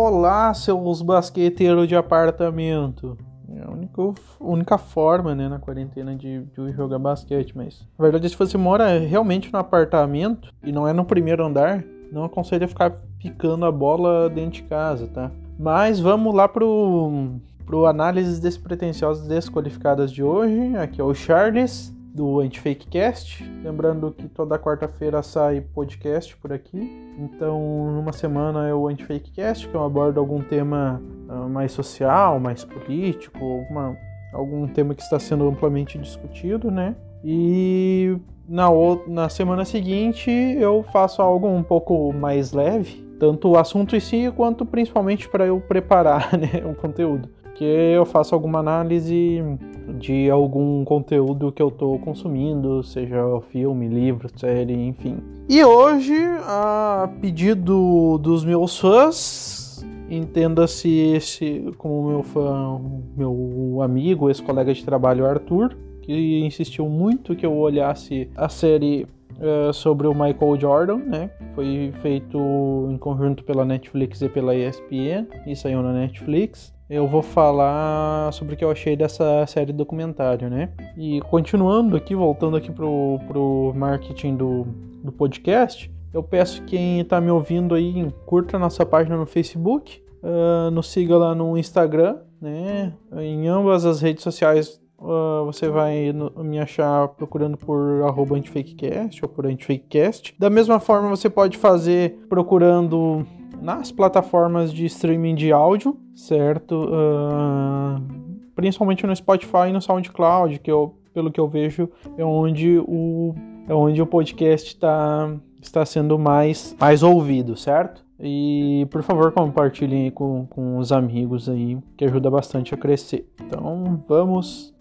Olá, seus basqueteiros de apartamento. É a única, única forma, né, na quarentena de, de jogar basquete, mas... Na verdade, se você mora realmente no apartamento e não é no primeiro andar, não aconselho ficar picando a bola dentro de casa, tá? Mas vamos lá pro, pro análises despretensiosas desqualificadas de hoje. Aqui é o Charles do Antifakecast. Lembrando que toda quarta-feira sai podcast por aqui. Então, numa semana é o Antifakecast, que eu abordo algum tema uh, mais social, mais político, alguma, algum tema que está sendo amplamente discutido, né? E na, na semana seguinte eu faço algo um pouco mais leve, tanto o assunto em si quanto principalmente para eu preparar né, o conteúdo que eu faço alguma análise de algum conteúdo que eu estou consumindo, seja filme, livro, série, enfim. E hoje, a pedido dos meus fãs, entenda-se esse como meu fã, meu amigo, esse colega de trabalho Arthur, que insistiu muito que eu olhasse a série uh, sobre o Michael Jordan, né? Foi feito em conjunto pela Netflix e pela ESPN e saiu na Netflix eu vou falar sobre o que eu achei dessa série documentário, né? E continuando aqui, voltando aqui pro, pro marketing do, do podcast, eu peço quem está me ouvindo aí, curta nossa página no Facebook, uh, nos siga lá no Instagram, né? Em ambas as redes sociais uh, você vai no, me achar procurando por arroba antifakecast ou por antifakecast. Da mesma forma, você pode fazer procurando nas plataformas de streaming de áudio, certo? Uh, principalmente no Spotify e no SoundCloud, que eu, pelo que eu vejo é onde o, é onde o podcast tá, está sendo mais, mais ouvido, certo? E por favor compartilhem com, com os amigos aí, que ajuda bastante a crescer. Então vamos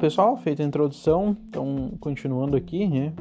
Pessoal, feita a introdução, então continuando aqui, né?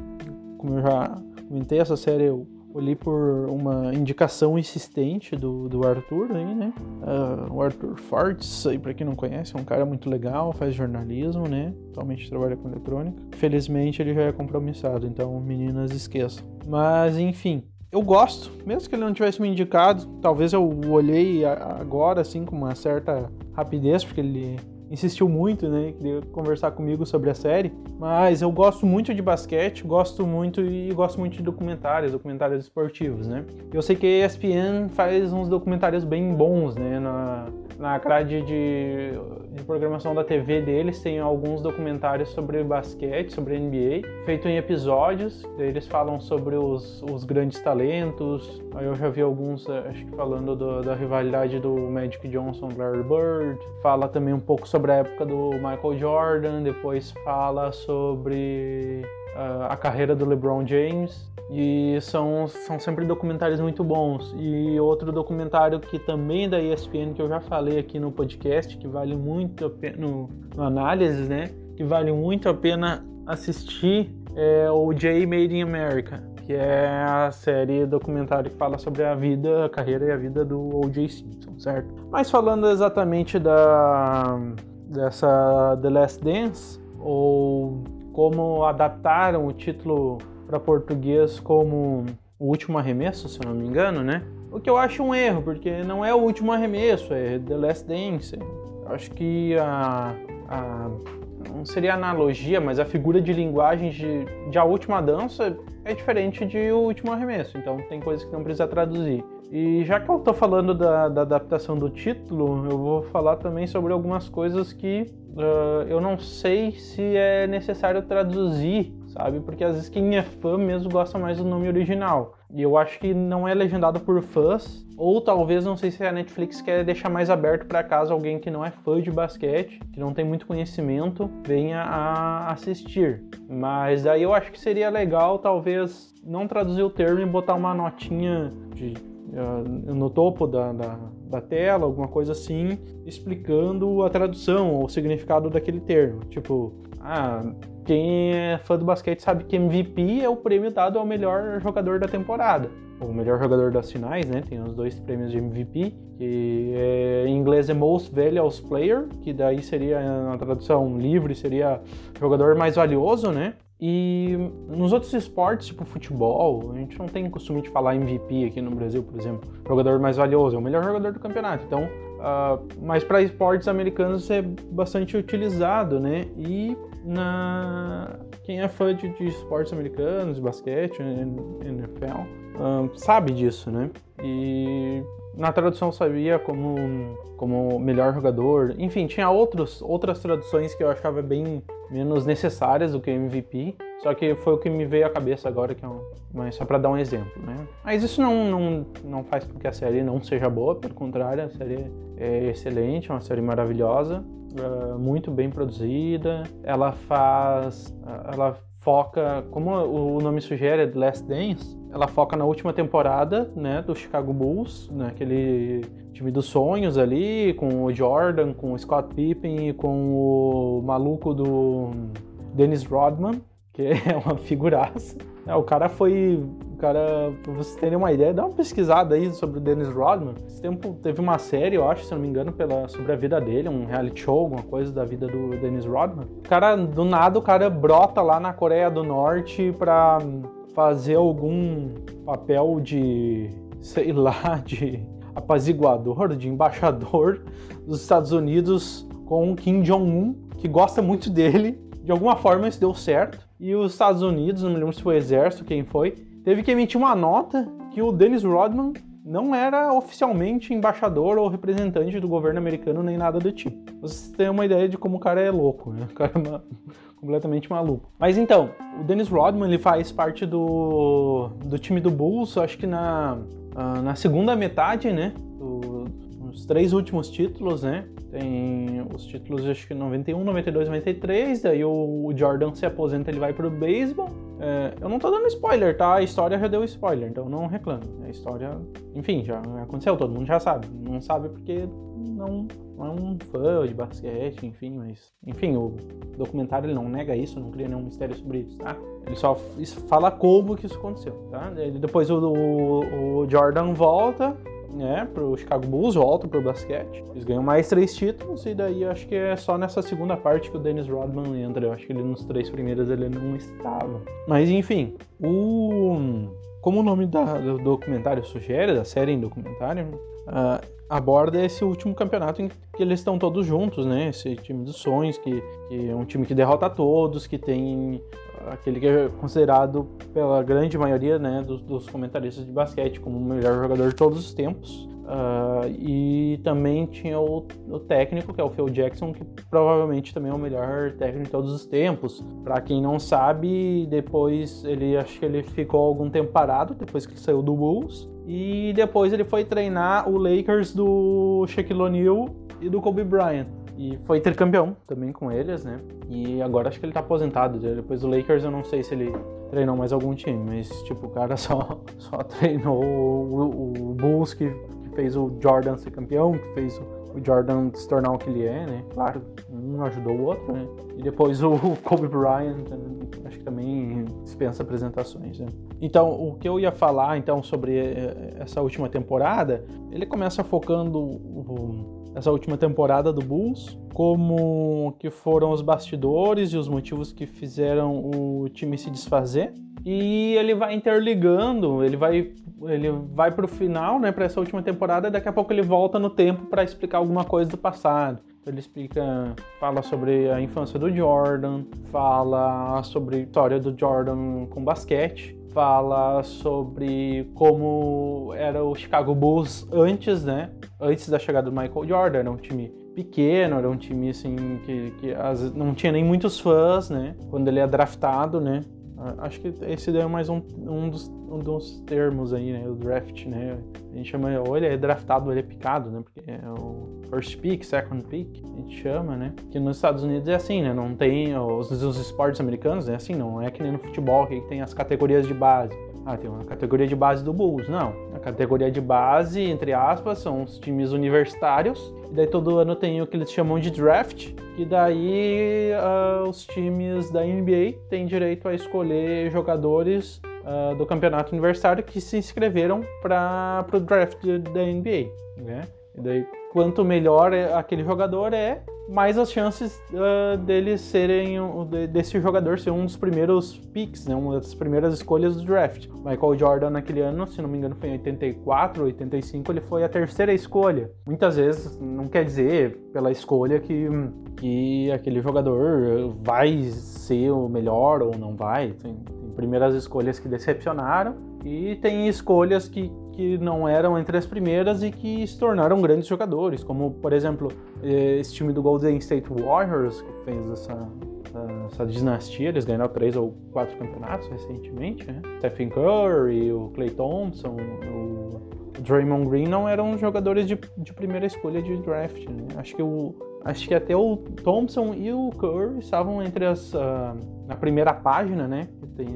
Como eu já comentei, essa série eu olhei por uma indicação insistente do, do Arthur aí, né? Uh, o Arthur Fortes, aí pra quem não conhece, é um cara muito legal, faz jornalismo, né? Atualmente trabalha com eletrônica. Felizmente ele já é compromissado, então meninas esqueçam. Mas enfim, eu gosto, mesmo que ele não tivesse me indicado, talvez eu olhei agora assim com uma certa rapidez, porque ele insistiu muito, né, queria conversar comigo sobre a série, mas eu gosto muito de basquete, gosto muito e gosto muito de documentários, documentários esportivos, né. Eu sei que a ESPN faz uns documentários bem bons, né, na, na grade de, de programação da TV deles tem alguns documentários sobre basquete, sobre NBA, feito em episódios, eles falam sobre os, os grandes talentos, aí eu já vi alguns, acho que falando do, da rivalidade do Magic Johnson, Larry Bird, fala também um pouco sobre sobre a época do Michael Jordan, depois fala sobre uh, a carreira do LeBron James e são, são sempre documentários muito bons. E outro documentário que também é da ESPN que eu já falei aqui no podcast, que vale muito a pena no, no análise, né? Que vale muito a pena assistir é o J Made in America, que é a série documentário que fala sobre a vida, a carreira e a vida do O.J. Simpson, certo? Mas falando exatamente da dessa The Last Dance, ou como adaptaram o título para português como O Último Arremesso, se eu não me engano, né? O que eu acho um erro, porque não é o último arremesso, é The Last Dance. Eu acho que a, a não seria analogia, mas a figura de linguagem de, de A Última Dança é diferente de O Último Arremesso, então tem coisas que não precisa traduzir. E já que eu tô falando da, da, adaptação do título, eu vou falar também sobre algumas coisas que uh, eu não sei se é necessário traduzir, sabe? Porque às vezes quem é fã mesmo gosta mais do nome original. E eu acho que não é legendado por fãs, ou talvez não sei se a Netflix quer deixar mais aberto para caso alguém que não é fã de basquete, que não tem muito conhecimento, venha a assistir. Mas aí eu acho que seria legal talvez não traduzir o termo e botar uma notinha de, uh, no topo da, da, da tela, alguma coisa assim, explicando a tradução ou o significado daquele termo. Tipo, ah, quem é fã do basquete sabe que MVP é o prêmio dado ao melhor jogador da temporada. O melhor jogador das finais, né? Tem os dois prêmios de MVP, que é, em inglês é Most Valuable Player, que daí seria, na tradução livre, seria jogador mais valioso, né? E nos outros esportes, tipo futebol, a gente não tem costume de falar MVP aqui no Brasil, por exemplo. Jogador mais valioso, é o melhor jogador do campeonato. Então, uh, mas para esportes americanos é bastante utilizado, né? E na quem é fã de, de esportes americanos, de basquete, NFL, uh, sabe disso, né? E na tradução sabia como, como melhor jogador. Enfim, tinha outros, outras traduções que eu achava bem menos necessárias do que MVP. Só que foi o que me veio à cabeça agora, que é um, mas só para dar um exemplo, né? Mas isso não, não, não faz com que a série não seja boa, pelo contrário, a série é excelente, é uma série maravilhosa, é muito bem produzida. Ela faz, ela foca, como o nome sugere, The Last Dance, ela foca na última temporada, né, do Chicago Bulls, naquele né, time dos sonhos ali, com o Jordan, com o Scott Pippen e com o maluco do Dennis Rodman, que é uma figuraça. É, o cara foi. O cara, pra vocês terem uma ideia, dá uma pesquisada aí sobre o Dennis Rodman. Esse tempo teve uma série, eu acho, se não me engano, pela, sobre a vida dele, um reality show, alguma coisa da vida do Dennis Rodman. O cara, do nada, o cara brota lá na Coreia do Norte pra fazer algum papel de, sei lá, de apaziguador, de embaixador dos Estados Unidos com Kim Jong-un, que gosta muito dele. De alguma forma isso deu certo. E os Estados Unidos, não me lembro se foi o exército, quem foi, teve que emitir uma nota que o Dennis Rodman não era oficialmente embaixador ou representante do governo americano nem nada do tipo. Vocês têm uma ideia de como o cara é louco, né? O cara é completamente maluco. Mas então, o Dennis Rodman ele faz parte do, do time do Bulls, acho que na, uh, na segunda metade, né? Do, os três últimos títulos, né? Tem os títulos, acho que 91, 92, 93. Daí o Jordan se aposenta, ele vai pro beisebol. É, eu não tô dando spoiler, tá? A história já deu spoiler, então não reclame. A história, enfim, já aconteceu, todo mundo já sabe. Não sabe porque não, não é um fã de basquete, enfim, mas. Enfim, o documentário ele não nega isso, não cria nenhum mistério sobre isso, tá? Ele só fala como que isso aconteceu, tá? Depois o, o, o Jordan volta né, pro Chicago Bulls, volta pro basquete. Eles ganham mais três títulos e daí acho que é só nessa segunda parte que o Dennis Rodman entra. Eu acho que ele nos três primeiros ele não estava. Mas enfim, o como o nome da, do documentário sugere, da série em documentário, uh, aborda esse último campeonato em que eles estão todos juntos, né? Esse time dos sonhos, que, que é um time que derrota todos, que tem aquele que é considerado pela grande maioria né, dos, dos comentaristas de basquete como o melhor jogador de todos os tempos. Uh, e também tinha o, o, técnico, que é o Phil Jackson, que provavelmente também é o melhor técnico de todos os tempos. Para quem não sabe, depois ele acho que ele ficou algum tempo parado depois que saiu do Bulls. E depois ele foi treinar o Lakers do Shaquille O'Neal e do Kobe Bryant. E foi ter campeão também com eles, né? E agora acho que ele tá aposentado. Depois do Lakers eu não sei se ele treinou mais algum time, mas tipo, o cara só, só treinou o, o Bulls que, que, fez o Jordan ser campeão, que fez o, o, Jordan se tornar o que ele é, né? Claro, um ajudou o outro, né? E depois o Kobe Bryant, acho que também dispensa apresentações, né? Então, o que eu ia falar então sobre eh, essa última temporada, ele começa focando essa última temporada do Bulls, como que foram os bastidores e os motivos que fizeram o time se desfazer. E ele vai interligando, ele vai ele vai pro final, né, para essa última temporada, e daqui a pouco ele volta no tempo para explicar alguma coisa do passado. Ele explica, fala sobre a infância do Jordan, fala sobre a história do Jordan com basquete, fala sobre como era o Chicago Bulls antes, né? Antes da chegada do Michael Jordan, era um time pequeno, era um time assim que, que as, não tinha nem muitos fãs, né? Quando ele é draftado, né? Acho que esse daí é mais um, um, dos, um dos termos aí, né? O draft, né? A gente chama, ou ele é draftado ou ele é picado, né? Porque é o first pick, second pick, a gente chama, né? Que nos Estados Unidos é assim, né? Não tem os, os esportes americanos, é assim, não é que nem no futebol que tem as categorias de base. Ah, tem uma categoria de base do Bulls. Não. A categoria de base, entre aspas, são os times universitários. E daí todo ano tem o que eles chamam de draft. E daí uh, os times da NBA têm direito a escolher jogadores uh, do campeonato universitário que se inscreveram para o draft da NBA. Né? E daí, quanto melhor é aquele jogador é, mais as chances uh, deles serem desse jogador ser um dos primeiros picks, né, uma das primeiras escolhas do draft. Michael Jordan naquele ano, se não me engano, foi em 84, 85, ele foi a terceira escolha. Muitas vezes não quer dizer pela escolha que, que aquele jogador vai ser o melhor ou não vai. Tem, tem primeiras escolhas que decepcionaram e tem escolhas que que não eram entre as primeiras e que se tornaram grandes jogadores, como por exemplo eh, esse time do Golden State Warriors que fez essa, essa dinastia, eles ganharam três ou quatro campeonatos recentemente, né? Stephen Curry, o Clay Thompson, o Draymond Green não eram jogadores de, de primeira escolha de draft, né? Acho que o acho que até o Thompson e o Curry estavam entre as uh, na primeira página, né? Tem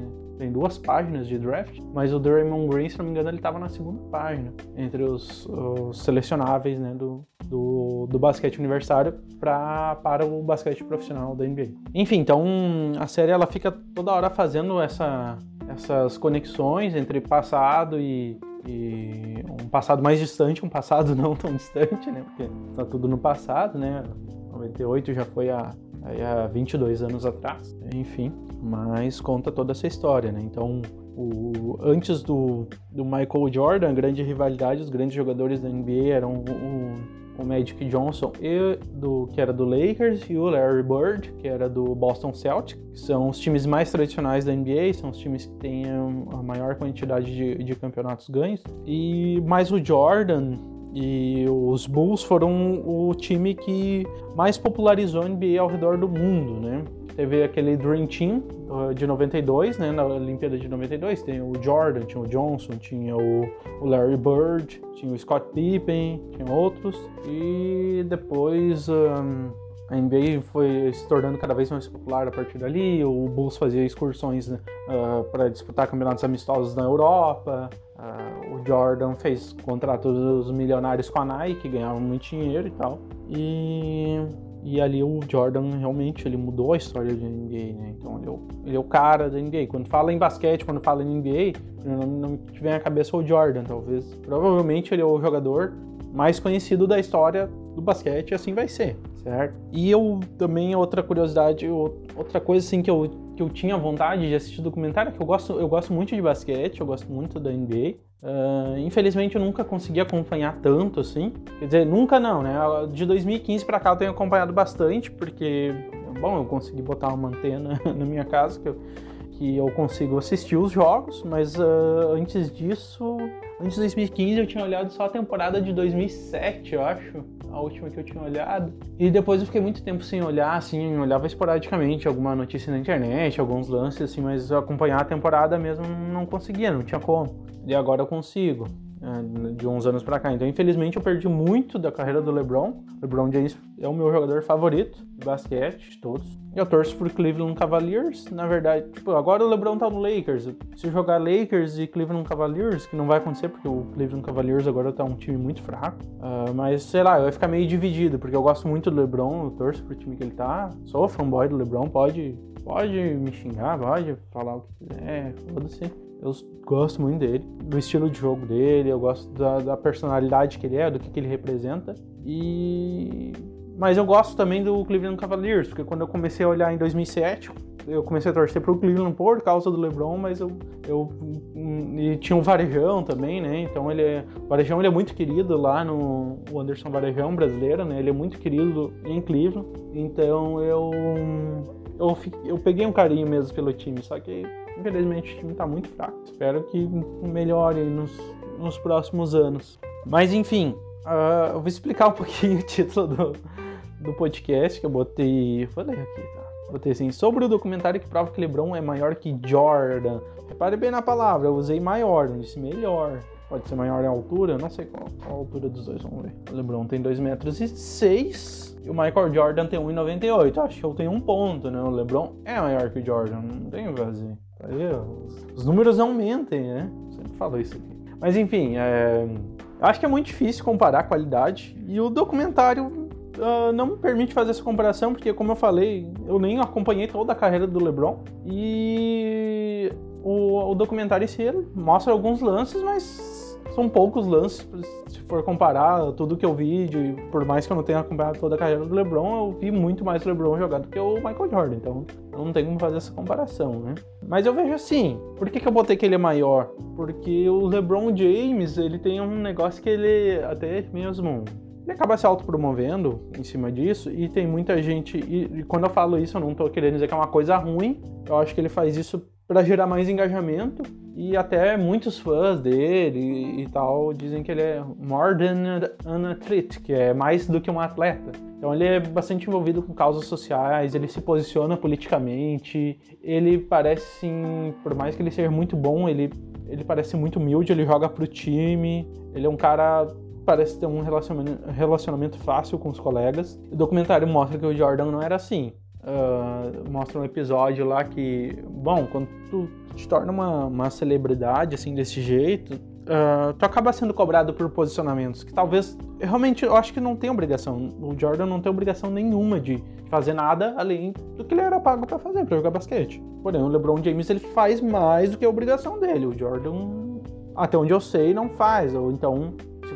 tem duas páginas de draft, mas o Draymond Green, se não me engano, ele estava na segunda página, entre os, os selecionáveis né, do, do, do, basquete universitário pra, para o basquete profissional da NBA. Enfim, então a série ela fica toda hora fazendo essa, essas conexões entre passado e, e um passado mais distante, um passado não tão distante, né? Porque está tudo no passado, né? 98 já foi há, há 22 anos atrás, enfim mas conta toda essa história, né? Então, o, antes do, do Michael Jordan, a grande rivalidade, os grandes jogadores da NBA eram o, o Magic Johnson, e do, que era do Lakers, e o Larry Bird, que era do Boston Celtics, que são os times mais tradicionais da NBA, são os times que têm a maior quantidade de, de campeonatos ganhos. E mais o Jordan, e os Bulls foram o time que mais popularizou a NBA ao redor do mundo, né? Teve aquele Dream Team de 92, né, na Olimpíada de 92, tem o Jordan, tinha o Johnson, tinha o, o Larry Bird, tinha o Scott Pippen, tinha outros. E depois um, a NBA foi se tornando cada vez mais popular a partir dali. O Bulls fazia excursões uh, ah, para disputar campeonatos amistosos na Europa. Uh, o Jordan fez contratos milionários com a Nike, ganhava muito dinheiro e tal. E e ali o Jordan realmente ele mudou a história da NBA, né? Então ele é, o, ele é o cara da NBA. Quando fala em basquete, quando fala em NBA, não, não vem à cabeça o Jordan, talvez. Provavelmente ele é o jogador mais conhecido da história do basquete e assim vai ser, certo? E eu também, outra curiosidade, outra coisa assim que eu, que eu tinha vontade de assistir documentário, que eu gosto, eu gosto muito de basquete, eu gosto muito da NBA. Uh, infelizmente eu nunca consegui acompanhar tanto assim. Quer dizer, nunca não, né? De 2015 para cá eu tenho acompanhado bastante, porque, bom, eu consegui botar uma antena na minha casa que eu, que eu consigo assistir os jogos, mas uh, antes disso, antes de 2015 eu tinha olhado só a temporada de 2007, eu acho, a última que eu tinha olhado. E depois eu fiquei muito tempo sem olhar, assim, olhava esporadicamente alguma notícia na internet, alguns lances, assim, mas acompanhar a temporada mesmo não conseguia, não tinha como e agora eu consigo, de uns anos para cá. Então, infelizmente, eu perdi muito da carreira do LeBron. LeBron James é o meu jogador favorito de basquete, de todos. Eu torço pro Cleveland Cavaliers, na verdade. Tipo, agora o LeBron tá no Lakers. Se jogar Lakers e Cleveland Cavaliers, que não vai acontecer, porque o Cleveland Cavaliers agora tá um time muito fraco. Uh, mas, sei lá, eu vai ficar meio dividido, porque eu gosto muito do LeBron, eu torço pro time que ele tá. Sou fanboy do LeBron, pode, pode me xingar, pode falar o que quiser, foda-se. Eu gosto muito dele, do estilo de jogo dele, eu gosto da, da personalidade que ele é, do que, que ele representa. E mas eu gosto também do Cleveland Cavaliers, porque quando eu comecei a olhar em 2007, eu comecei a torcer pro Cleveland por causa do LeBron, mas eu, eu e tinha um Varejão também, né? Então ele é, o Varejão ele é muito querido lá no o Anderson Varejão brasileiro, né? Ele é muito querido em Cleveland. Então eu eu, eu peguei um carinho mesmo pelo time, só que infelizmente o time está muito fraco. Espero que melhore nos, nos próximos anos. Mas enfim, uh, eu vou explicar um pouquinho o título do, do podcast que eu botei. Falei aqui, tá? Botei assim, sobre o documentário que prova que LeBron é maior que Jordan. Repare bem na palavra, eu usei maior, não disse melhor. Pode ser maior em altura, não sei qual, qual a altura dos dois, vamos ver. O LeBron tem 2 metros e 6 e o Michael Jordan tem 1,98. Acho que eu tenho um ponto, né? O LeBron é maior que o Jordan, não tem o que fazer. Aí, os números aumentem, né? Sempre falo isso aqui. Mas enfim, é... acho que é muito difícil comparar a qualidade e o documentário uh, não me permite fazer essa comparação porque, como eu falei, eu nem acompanhei toda a carreira do LeBron e o, o documentário em si mostra alguns lances, mas são poucos lances, se for comparar tudo que eu vi, de, por mais que eu não tenha acompanhado toda a carreira do LeBron, eu vi muito mais LeBron jogado do que o Michael Jordan, então não tem como fazer essa comparação, né? Mas eu vejo assim, por que, que eu botei que ele é maior? Porque o LeBron James, ele tem um negócio que ele até mesmo ele acaba se autopromovendo em cima disso e tem muita gente. E, e, quando eu falo isso, eu não tô querendo dizer que é uma coisa ruim. Eu acho que ele faz isso para gerar mais engajamento e até muitos fãs dele e tal dizem que ele é more than an athlete, que é mais do que um atleta. Então ele é bastante envolvido com causas sociais, ele se posiciona politicamente, ele parece, sim, por mais que ele seja muito bom, ele, ele parece muito humilde, ele joga pro time, ele é um cara parece ter um relacionamento, relacionamento fácil com os colegas. O documentário mostra que o Jordan não era assim. Uh, mostra um episódio lá que, bom, quando tu te torna uma, uma celebridade assim desse jeito, uh, tu acaba sendo cobrado por posicionamentos que talvez realmente eu acho que não tem obrigação. O Jordan não tem obrigação nenhuma de fazer nada além do que ele era pago para fazer, para jogar basquete. Porém, o LeBron James ele faz mais do que a obrigação dele. O Jordan, até onde eu sei, não faz, ou então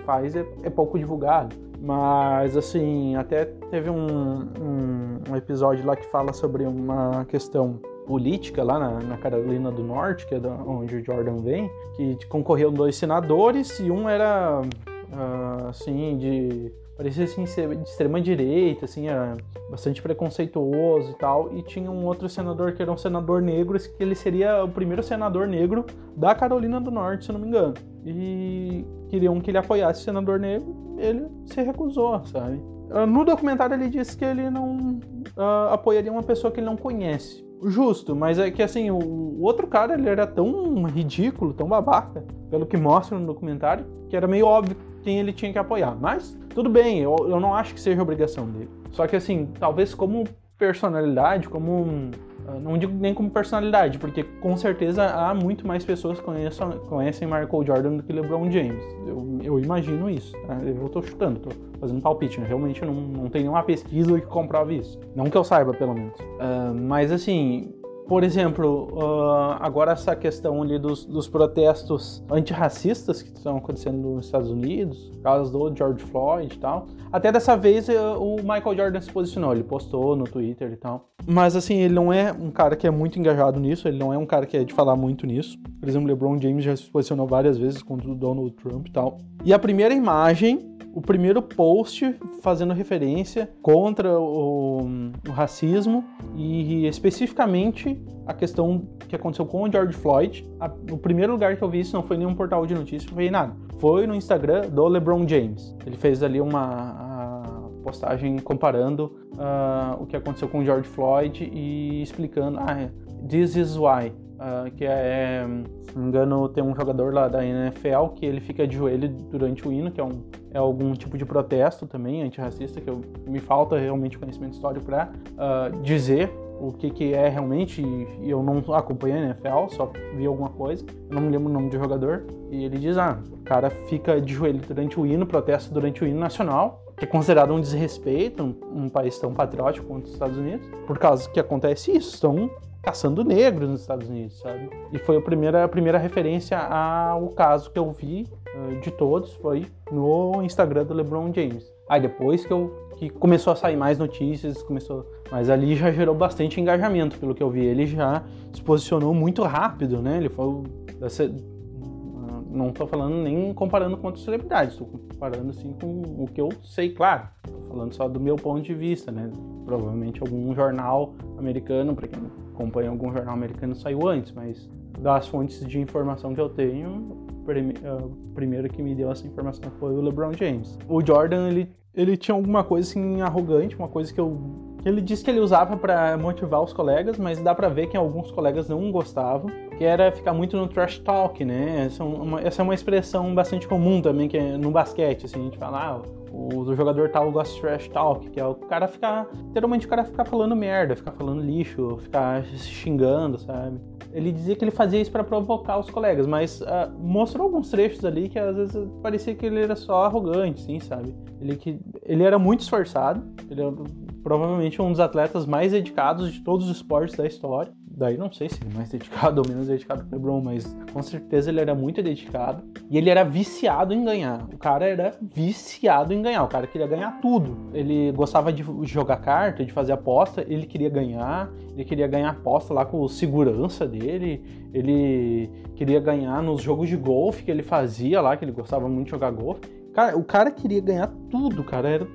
faz é, é pouco divulgado. Mas, assim, até teve um, um, um, episódio lá que fala sobre uma questão política lá na, na Carolina do Norte, que é da, onde o Jordan vem, que concorreram dois senadores e um era, uh, assim, de parecia assim ser de extrema direita, assim, era bastante preconceituoso e tal, e tinha um outro senador que era um senador negro, que ele seria o primeiro senador negro da Carolina do Norte, se não me engano. E queriam que ele apoiasse o senador negro, ele se recusou, sabe? Ah, no documentário ele disse que ele não uh, apoiaria uma pessoa que ele não conhece. Justo, mas é que assim, o outro cara ele era tão ridículo, tão babaca, pelo que mostra no documentário, que era meio óbvio quem ele tinha que apoiar. Mas tudo bem, eu, eu não acho que seja obrigação dele. Só que assim, talvez como personalidade, como. Ah, não digo nem como personalidade, porque com certeza há muito mais pessoas que conhecem, conhecem Michael Jordan do que LeBron James. Eu, eu imagino isso. Tá? Eu estou chutando, estou fazendo palpite. Né? Realmente não, não tem nenhuma pesquisa que comprove isso. Não que eu saiba, pelo menos. Uh, mas assim, por exemplo, uh, agora essa questão ali dos, dos, protestos antirracistas que estão acontecendo nos Estados Unidos, caso do George Floyd e tal. Até dessa vez uh, o Michael Jordan se posicionou, ele postou no Twitter e tal. Mas assim, ele não é um cara que é muito engajado nisso, ele não é um cara que é de falar muito nisso. Por exemplo, LeBron James já se posicionou várias vezes contra o Donald Trump e tal. E a primeira imagem o primeiro post fazendo referência contra o, o, racismo e especificamente a questão que aconteceu com o George Floyd. A, o primeiro lugar que eu vi isso não foi nenhum portal de notícias, foi nada. Foi no Instagram do LeBron James. Ele fez ali uma postagem comparando uh, o que aconteceu com o George Floyd e explicando, ah, this is why. Uh, que é, se não me engano, tem um jogador lá da NFL que ele fica de joelho durante o hino, que é, um, é algum tipo de protesto também antirracista, que eu, me falta realmente conhecimento histórico para uh, ah, dizer o que, que é realmente, e eu não acompanhei a NFL, só vi alguma coisa, eu não me lembro o nome do jogador, e ele diz, ah, o cara fica de joelho durante o hino, protesta durante o hino nacional, que é considerado um desrespeito, um, um país tão patriótico quanto os Estados Unidos, por causa que acontece isso, estão caçando negros nos Estados Unidos, sabe? E foi a primeira, a primeira referência ao caso que eu vi uh, de todos, foi no Instagram do LeBron James. Aí depois que eu que começou a sair mais notícias, começou, mas ali já gerou bastante engajamento, pelo que eu vi. Ele já se posicionou muito rápido, né? Ele foi não estou falando nem comparando com outras celebridades, estou comparando assim com o que eu sei, claro. Estou falando só do meu ponto de vista, né? Provavelmente algum jornal americano, para quem acompanha algum jornal americano, saiu antes, mas das fontes de informação que eu tenho, o primeiro que me deu essa informação foi o LeBron James. O Jordan, ele ele tinha alguma coisa assim arrogante, uma coisa que eu ele disse que ele usava para motivar os colegas, mas dá para ver que alguns colegas não gostavam, que era ficar muito no trash talk, né? Essa é uma, essa é uma expressão bastante comum também que é no basquete, assim, a gente fala, ah, o, o jogador tal gosta de trash talk, que é o cara ficar, literalmente o cara ficar falando merda, ficar falando lixo, ficar xingando, sabe? Ele dizia que ele fazia isso para provocar os colegas, mas uh, mostrou alguns trechos ali que às vezes parecia que ele era só arrogante, sim, sabe? Ele, que, ele era muito esforçado, ele era provavelmente um dos atletas mais dedicados de todos os esportes da história. Daí não sei se é mais dedicado ou menos dedicado que o LeBron, mas com certeza ele era muito dedicado. E ele era viciado em ganhar. O cara era viciado em ganhar. O cara queria ganhar tudo. Ele gostava de jogar carta, de fazer aposta. Ele queria ganhar. Ele queria ganhar aposta lá com segurança dele. Ele queria ganhar nos jogos de golfe que ele fazia lá, que ele gostava muito de jogar golfe. Cara, o cara queria ganhar tudo, cara, era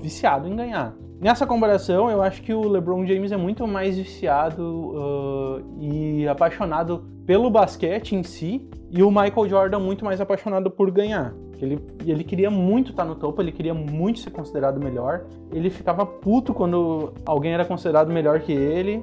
viciado em ganhar. Nessa comparação, eu acho que o LeBron James é muito mais viciado uh, e apaixonado pelo basquete em si, e o Michael Jordan muito mais apaixonado por ganhar. Ele, ele queria muito estar no topo, ele queria muito ser considerado melhor. Ele ficava puto quando alguém era considerado melhor que ele.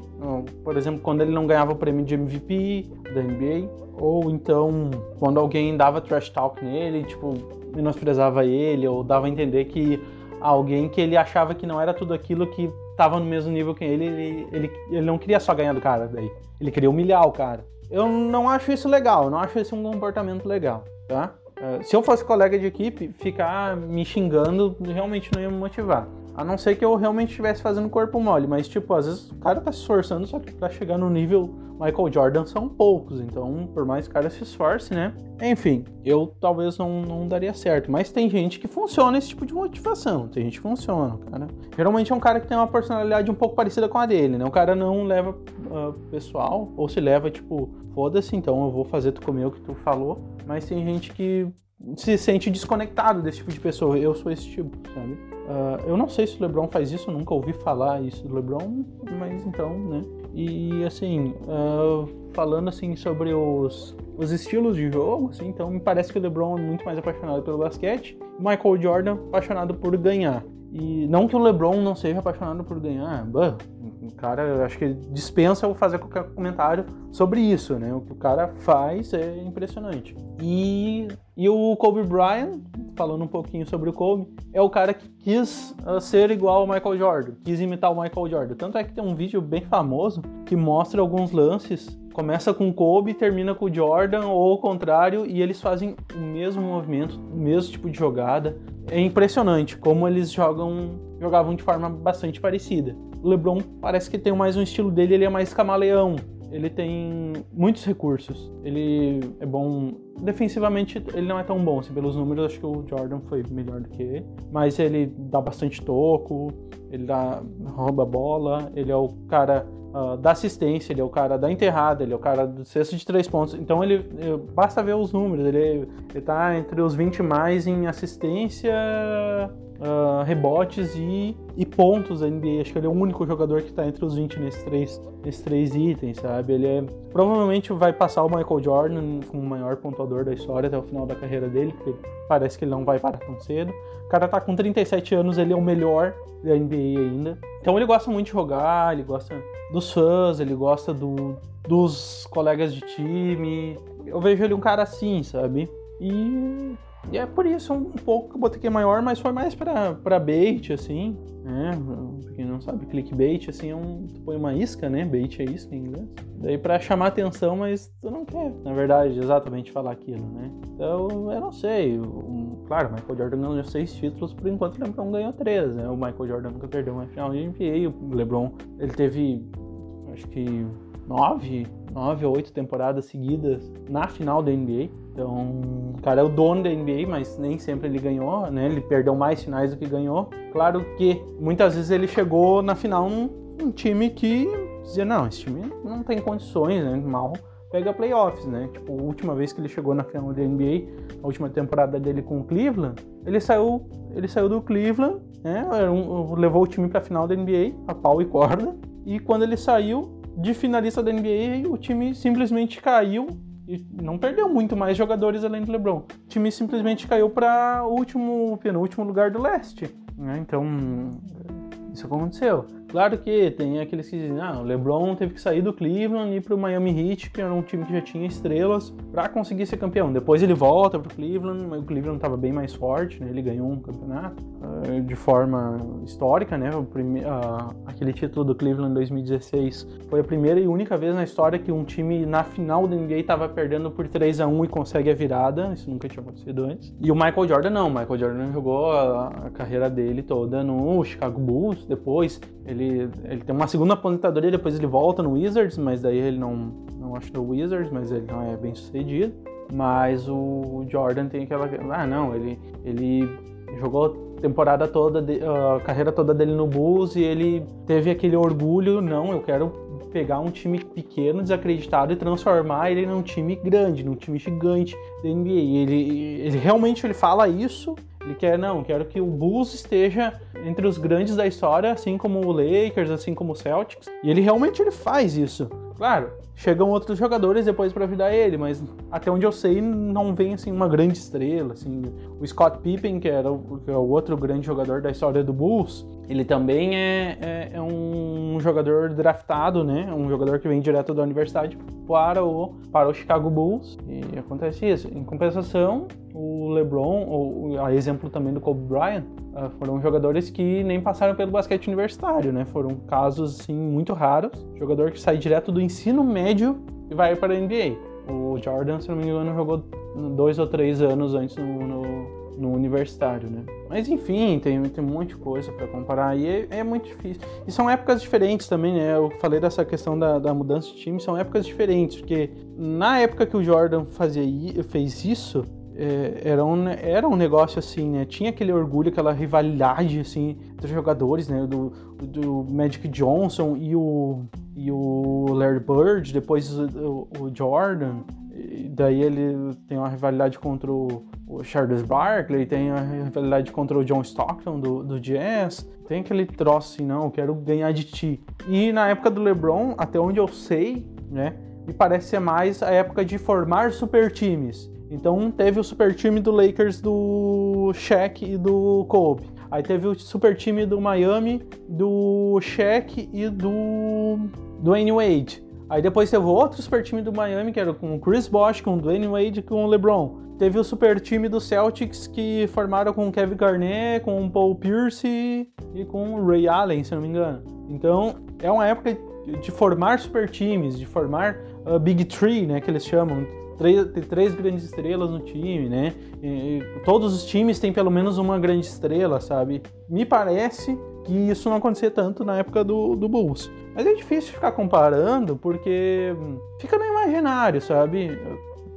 Por exemplo, quando ele não ganhava o prêmio de MVP da NBA. Ou então, quando alguém dava trash talk nele, tipo, menosprezava ele ou dava a entender que alguém que ele achava que não era tudo aquilo que estava no mesmo nível que ele, ele, ele, ele não queria só ganhar do cara daí. Ele queria humilhar o cara. Eu não acho isso legal, não acho esse um comportamento legal, tá? Uh, se eu fosse colega de equipe, ficar me xingando realmente não ia me motivar. A não ser que eu realmente estivesse fazendo corpo mole, mas tipo, às vezes o cara tá se esforçando, só que pra chegar no nível Michael Jordan são poucos, então por mais que o cara se esforce, né? Enfim, eu talvez não, não daria certo, mas tem gente que funciona esse tipo de motivação, tem gente que funciona, cara. Geralmente é um cara que tem uma personalidade um pouco parecida com a dele, né? O cara não leva uh, pessoal, ou se leva tipo, foda-se, então eu vou fazer tu comer o que tu falou, mas tem gente que se sente desconectado desse tipo de pessoa. Eu sou esse tipo, sabe? Uh, eu não sei se o LeBron faz isso, nunca ouvi falar isso do LeBron, mas então, né? E assim, uh, falando assim sobre os, os estilos de jogo, assim, então me parece que o LeBron é muito mais apaixonado pelo basquete, Michael Jordan apaixonado por ganhar. E não que o LeBron não seja apaixonado por ganhar, bah, o cara, acho que dispensa eu fazer qualquer comentário sobre isso, né? O que o cara faz é impressionante. E, e o Kobe Bryant, falando um pouquinho sobre o Kobe, é o cara que quis uh, ser igual ao Michael Jordan, quis imitar o Michael Jordan. Tanto é que tem um vídeo bem famoso que mostra alguns lances começa com Kobe, termina com o Jordan ou o contrário e eles fazem o mesmo movimento, o mesmo tipo de jogada. É impressionante como eles jogam, jogavam de forma bastante parecida. LeBron parece que tem mais um estilo dele, ele é mais camaleão. Ele tem muitos recursos. Ele é bom defensivamente, ele não é tão bom assim, pelos números, acho que o Jordan foi melhor do que ele, mas ele dá bastante toco, ele dá rouba bola, ele é o cara uh, da assistência, ele é o cara da enterrada, ele é o cara do cesto de três pontos. Então ele, basta ver os números, ele, está entre os 20 mais em assistência, uh, rebotes e, e pontos da NBA. Acho que ele é o único jogador que está entre os 20 nesses três, nesses três itens, sabe? Ele é, provavelmente vai passar o Michael Jordan como o maior pontuador da história até o final da carreira dele, porque parece que ele não vai parar tão cedo. O cara tá com 37 anos, ele é o melhor da NBA ainda. Então ele gosta muito de jogar, ele gosta dos fãs, ele gosta do, dos colegas de time. Eu vejo ele um cara assim, sabe? E, e é por isso um, pouco que eu botei que é maior, mas foi mais pra bait, assim. Né? Pra quem não sabe, clickbait, assim, é um. Tu põe uma isca, né? Bait é isso em inglês. Daí pra chamar atenção, mas tu não quer, na verdade, exatamente falar aquilo, né? Então, eu não sei. Um, claro, o Michael Jordan ganhou seis títulos, por enquanto o LeBron ganhou três, né? O Michael Jordan nunca perdeu uma final de NBA, o LeBron, ele teve acho que nove, nove ou oito temporadas seguidas na final da NBA. Então, o cara é o dono da NBA, mas nem sempre ele ganhou, né? Ele perdeu mais finais do que ganhou. Claro que muitas vezes ele chegou na final num, num time que dizia, não, esse time não tem condições, né? Mal pega playoffs, né? Tipo, a última vez que ele chegou na final da NBA, a última temporada dele com o Cleveland, ele saiu, ele saiu do Cleveland, né? Um, levou o time para a final da NBA, a pau e corda, e quando ele saiu de finalista da NBA, o time simplesmente caiu e não perdeu muito mais jogadores além do LeBron. O time simplesmente caiu para o último, penúltimo lugar do leste. Né? Então, isso aconteceu. Claro que tem aqueles que dizem, ah, o LeBron teve que sair do Cleveland e ir pro Miami Heat, que era um time que já tinha estrelas, para conseguir ser campeão. Depois ele volta pro Cleveland, mas o Cleveland estava bem mais forte, né? Ele ganhou um campeonato uh, de forma histórica, né? O prime... Uh, aquele título do Cleveland em 2016 foi a primeira e única vez na história que um time na final da NBA estava perdendo por 3 a 1 e consegue a virada. Isso nunca tinha acontecido antes. E o Michael Jordan não. O Michael Jordan jogou a, a carreira dele toda no Chicago Bulls. Depois ele, ele tem uma segunda aposentadoria, depois ele volta no Wizards, mas daí ele não, não acha no Wizards, mas ele não é bem sucedido. Mas o Jordan tem aquela. Ah, não, ele, ele jogou a temporada toda, a carreira toda dele no Bulls e ele teve aquele orgulho: não, eu quero pegar um time pequeno, desacreditado e transformar ele num time grande, num time gigante da NBA. Ele, ele realmente ele fala isso ele quer, não, quero que o Bulls esteja entre os grandes da história, assim como o Lakers, assim como o Celtics. E ele realmente ele faz isso. Claro, chegam outros jogadores depois para ajudar ele, mas até onde eu sei não vem assim uma grande estrela, assim. O Scott Pippen, que era o, que é o outro grande jogador da história do Bulls, ele também é, é, é, um jogador draftado, né? Um jogador que vem direto da universidade para o, para o Chicago Bulls. E acontece isso. Em compensação, o LeBron, ou a exemplo também do Kobe Bryant, uh, foram jogadores que nem passaram pelo basquete universitário, né? Foram casos assim muito raros. Jogador que sai direto do ensino médio e vai para a NBA. O Jordan, se não me engano, jogou dois ou três anos antes no, no, no universitário, né? Mas enfim, tem, tem um monte de coisa para comparar e é, é, muito difícil. E são épocas diferentes também, né? Eu falei dessa questão da, da mudança de time, são épocas diferentes, porque na época que o Jordan fazia, fez isso, é, era, um, era um negócio assim, né? Tinha aquele orgulho, aquela rivalidade, assim, entre os jogadores, né? Do, do Magic Johnson e o, e o Larry Bird, depois o, o Jordan. E daí ele tem uma rivalidade contra o, Charles Barkley, tem a rivalidade contra o John Stockton do, do Jazz. Tem aquele troço assim, não, eu quero ganhar de ti. E na época do LeBron, até onde eu sei, né? Me parece ser mais a época de formar super times. Então teve o super time do Lakers do Shaq e do Kobe. Aí teve o super time do Miami, do Shaq e do Dwayne Wade. Aí depois teve outro super time do Miami, que era com o Chris Bosh, com o Dwayne Wade e com o LeBron. Teve o super time do Celtics, que formaram com o Kevin Garnett, com o Paul Pierce e com o Ray Allen, se não me engano. Então, é uma época de formar super times, de formar uh, Big Three, né, que eles chamam três, três grandes estrelas no time, né? E, todos os times têm pelo menos uma grande estrela, sabe? Me parece que isso não acontecia tanto na época do, do Bulls. Mas é difícil ficar comparando porque fica no imaginário, sabe?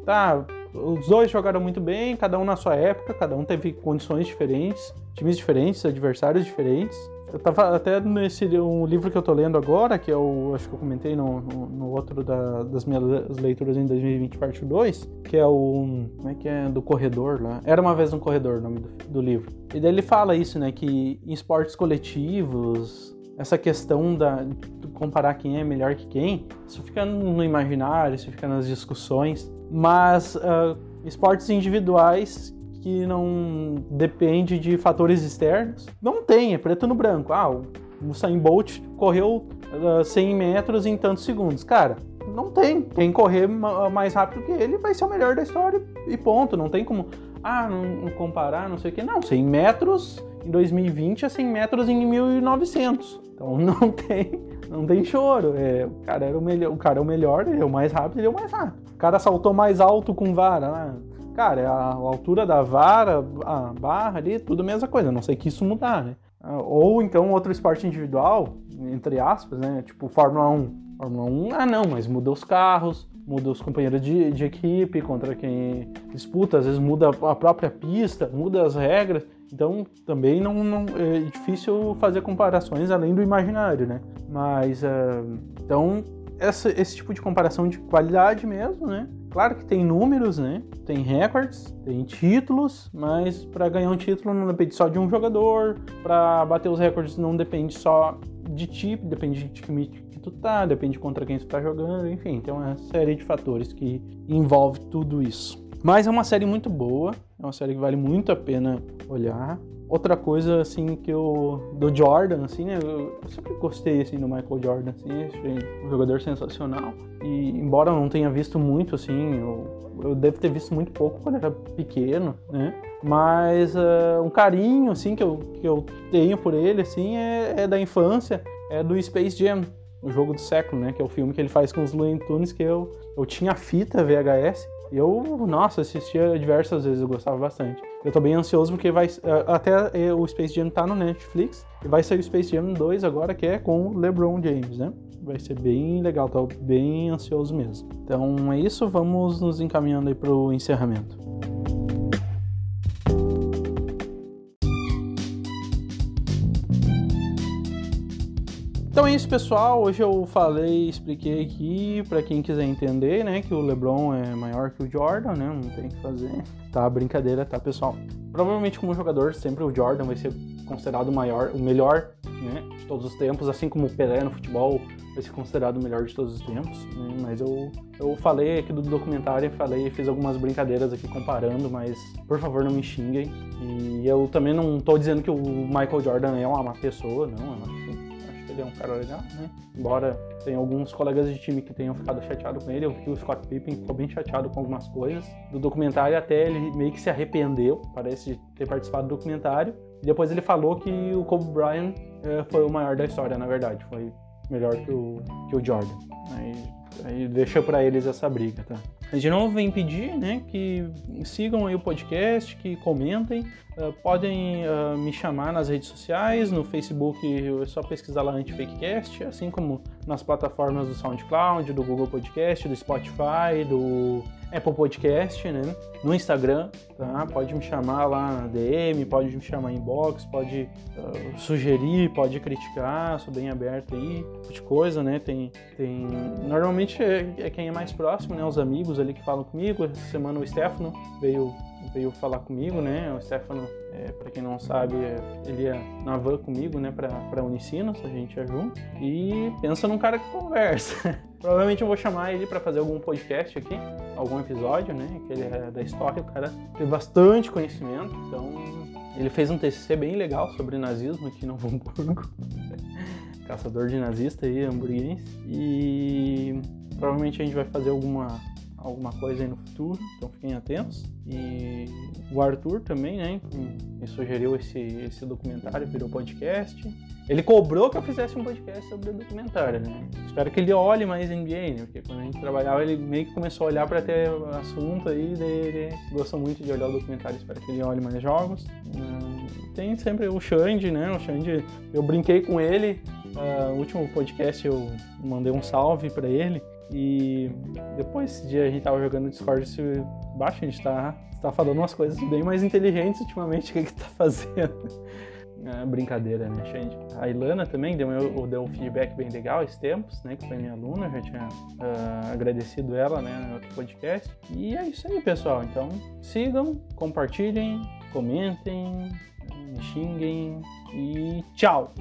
Tá, os dois jogaram muito bem, cada um na sua época, cada um teve condições diferentes, times diferentes, adversários diferentes. Eu tava até nesse um livro que eu tô lendo agora, que é o. Acho que eu comentei no, no, no outro da, das minhas leituras em 2020, parte 2, que é o. Como é que é? Do corredor lá. Era uma vez um corredor o nome do, do livro. E daí ele fala isso, né? Que em esportes coletivos, essa questão da comparar quem é melhor que quem, isso fica no imaginário, isso fica nas discussões. Mas uh, esportes individuais que não depende de fatores externos. Não tem, é preto no branco. Ah, o Usain Bolt correu uh, ah, 100 metros em tantos segundos. Cara, não tem. Quem correr mais rápido que ele vai ser o melhor da história e ponto. Não tem como, ah, não, comparar, não sei o que. Não, 100 metros em 2020 é 100 metros em 1900. Então não tem, não tem choro. É, o cara era o melhor, o cara é o melhor, ele é o mais rápido, ele é o mais rápido. O cara saltou mais alto com vara, né? Cara, é a, altura da vara, a barra ali, tudo a mesma coisa, a não sei que isso mudar, né? Ou então outro esporte individual, entre aspas, né? Tipo Fórmula 1. Fórmula 1, ah não, mas muda os carros, muda os companheiros de, de equipe contra quem disputa, às vezes muda a própria pista, muda as regras. Então também não, não é difícil fazer comparações além do imaginário, né? Mas uh, então essa, esse tipo de comparação de qualidade mesmo, né? Claro que tem números, né? Tem recordes, tem títulos, mas para ganhar um título não depende só de um jogador, para bater os recordes não depende só de ti, depende de que que tu tá, depende contra quem tu tá jogando, enfim, tem uma série de fatores que envolve tudo isso. Mas é uma série muito boa, é uma série que vale muito a pena olhar. Outra coisa, assim, que eu... Do Jordan, assim, né? Eu sempre gostei, assim, do Michael Jordan, assim. Achei um jogador sensacional. E, embora eu não tenha visto muito, assim, eu, eu devo ter visto muito pouco quando era pequeno, né? Mas uh, um carinho, assim, que eu, que eu tenho por ele, assim, é, é da infância. É do Space Jam, o jogo do século, né? Que é o filme que ele faz com os Looney Tunes, que eu, eu tinha fita VHS eu, nossa, assistia diversas vezes, eu gostava bastante. Eu tô bem ansioso porque vai. Até o Space Jam tá no Netflix e vai sair o Space Jam 2 agora, que é com o LeBron James, né? Vai ser bem legal, tô bem ansioso mesmo. Então é isso, vamos nos encaminhando aí pro encerramento. Então é isso, pessoal. Hoje eu falei, expliquei aqui para quem quiser entender, né, que o LeBron é maior que o Jordan, né? Não tem que fazer. Tá, brincadeira, tá, pessoal? Provavelmente como jogador, sempre o Jordan vai ser considerado o maior, o melhor, né, de todos os tempos, assim como o Pelé no futebol vai ser considerado o melhor de todos os tempos, né? Mas eu eu falei aqui do documentário, falei, fiz algumas brincadeiras aqui comparando, mas por favor não me xinguem. E eu também não tô dizendo que o Michael Jordan é uma má pessoa, não, eu acho ele é um cara legal, né? Embora tenha alguns colegas de time que tenham ficado chateados com ele, eu vi que o Scott Pippen ficou bem chateado com algumas coisas do documentário, até ele meio que se arrependeu, parece ter participado do documentário. E depois ele falou que o Kobe Bryant é, foi o maior da história, na verdade, foi melhor que o, que o Jordan. Aí, aí deixa para eles essa briga, tá? De novo, vem pedir né, que sigam aí o podcast, que comentem. Uh, podem uh, me chamar nas redes sociais, no Facebook é só pesquisar lá Antifakecast, assim como nas plataformas do SoundCloud, do Google Podcast, do Spotify, do Apple Podcast, né? No Instagram, tá? Pode me chamar lá na DM, pode me chamar inbox, pode uh, sugerir, pode criticar, sou bem aberto aí, tipo de coisa, né? Tem, tem... Normalmente é, é quem é mais próximo, né? Os amigos ali que falam comigo. Essa semana o Stefano veio veio falar comigo, né? O Stefano, é, para quem não sabe, é, ele ia na van comigo, né, para Unicinos, a gente ia junto. E pensa num cara que conversa. Provavelmente eu vou chamar ele para fazer algum podcast aqui, algum episódio, né? Que ele é da história, o cara tem bastante conhecimento, então ele fez um TCC bem legal sobre nazismo aqui no Hamburgo. Caçador de nazista aí, hamburguense. E provavelmente a gente vai fazer alguma alguma coisa aí no futuro, então fiquem atentos. E o Arthur também, né, me sugeriu esse, esse documentário, virou podcast. Ele cobrou que eu fizesse um podcast sobre o documentário, né? Espero que ele olhe mais NBA, né? Porque quando a gente trabalhava, ele meio que começou a olhar para ter assunto aí, daí ele gostou muito de olhar o documentário, espero que ele olhe mais jogos. Tem sempre o Xande, né? O Xande, eu brinquei com ele, no último podcast eu mandei um salve para ele. E depois esse dia a gente tava jogando Discord, se baixo, a gente tá, tá falando umas coisas bem mais inteligentes ultimamente, o que, que tá fazendo. É, brincadeira, né, gente? A Ilana também deu, deu um feedback bem legal esses tempos, né? Que foi minha aluna, já tinha uh, agradecido ela, né, no outro podcast. E é isso aí, pessoal. Então, sigam, compartilhem, comentem, xinguem e tchau!